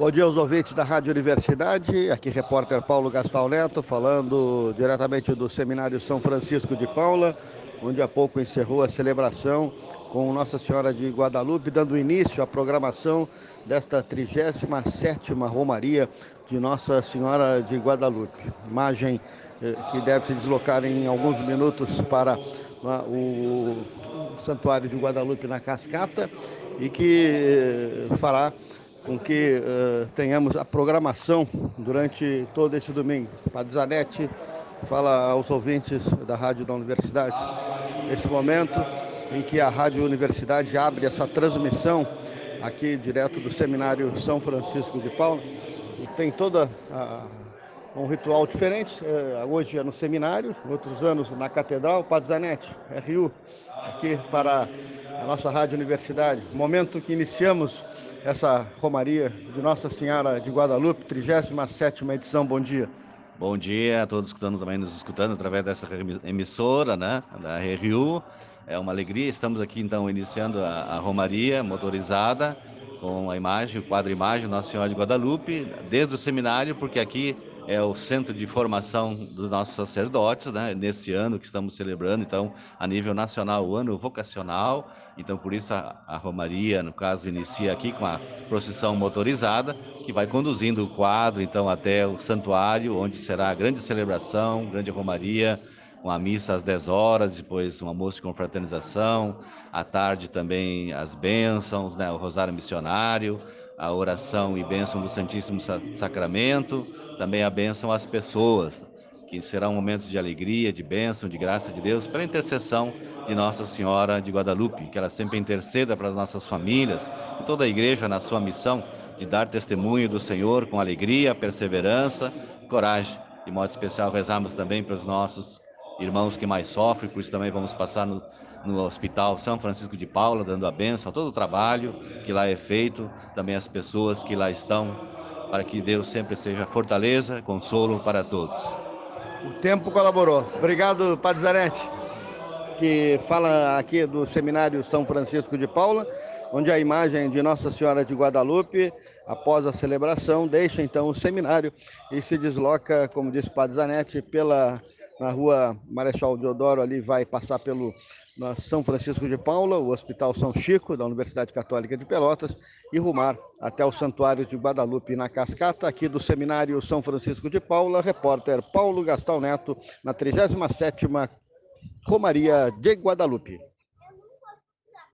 Bom dia aos ouvintes da Rádio Universidade, aqui repórter Paulo Gastal Neto, falando diretamente do Seminário São Francisco de Paula, onde há pouco encerrou a celebração com Nossa Senhora de Guadalupe, dando início à programação desta 37ª Romaria de Nossa Senhora de Guadalupe. Imagem eh, que deve se deslocar em alguns minutos para o Santuário de Guadalupe na Cascata e que eh, fará com que uh, tenhamos a programação durante todo esse domingo. Padre Zanetti fala aos ouvintes da Rádio da Universidade. Esse momento em que a Rádio Universidade abre essa transmissão aqui direto do Seminário São Francisco de Paula, e tem toda a, um ritual diferente. Uh, hoje é no seminário, outros anos na Catedral. Padre Zanetti, RU, aqui para a nossa Rádio Universidade. Momento que iniciamos essa Romaria de Nossa Senhora de Guadalupe, 37 edição. Bom dia. Bom dia a todos que estão também nos escutando através dessa emissora, né, da RU. É uma alegria, estamos aqui então iniciando a, a Romaria motorizada com a imagem, o quadro imagem Nossa Senhora de Guadalupe, desde o seminário, porque aqui é o centro de formação dos nossos sacerdotes, né? Nesse ano que estamos celebrando, então, a nível nacional, o ano vocacional. Então, por isso a, a Romaria, no caso, inicia aqui com a procissão motorizada, que vai conduzindo o quadro, então, até o santuário, onde será a grande celebração, grande Romaria, com a missa às 10 horas, depois um almoço de confraternização, à tarde também as bênçãos, né? o rosário missionário, a oração e bênção do Santíssimo Sacramento, também a bênção às pessoas, que será um momento de alegria, de bênção, de graça de Deus, pela intercessão de Nossa Senhora de Guadalupe, que ela sempre interceda para as nossas famílias e toda a igreja na sua missão de dar testemunho do Senhor com alegria, perseverança, coragem. De modo especial, rezamos também para os nossos irmãos que mais sofrem, por isso também vamos passar no, no Hospital São Francisco de Paula, dando a bênção a todo o trabalho que lá é feito, também as pessoas que lá estão para que Deus sempre seja fortaleza, consolo para todos. O tempo colaborou. Obrigado, Padre Zanetti, que fala aqui do Seminário São Francisco de Paula, onde a imagem de Nossa Senhora de Guadalupe, após a celebração, deixa então o seminário e se desloca, como disse o Padre Zanetti, pela na rua Marechal Deodoro, ali vai passar pelo São Francisco de Paula, o Hospital São Chico, da Universidade Católica de Pelotas, e rumar até o Santuário de Guadalupe, na Cascata, aqui do Seminário São Francisco de Paula, repórter Paulo Gastal Neto, na 37ª Romaria de Guadalupe.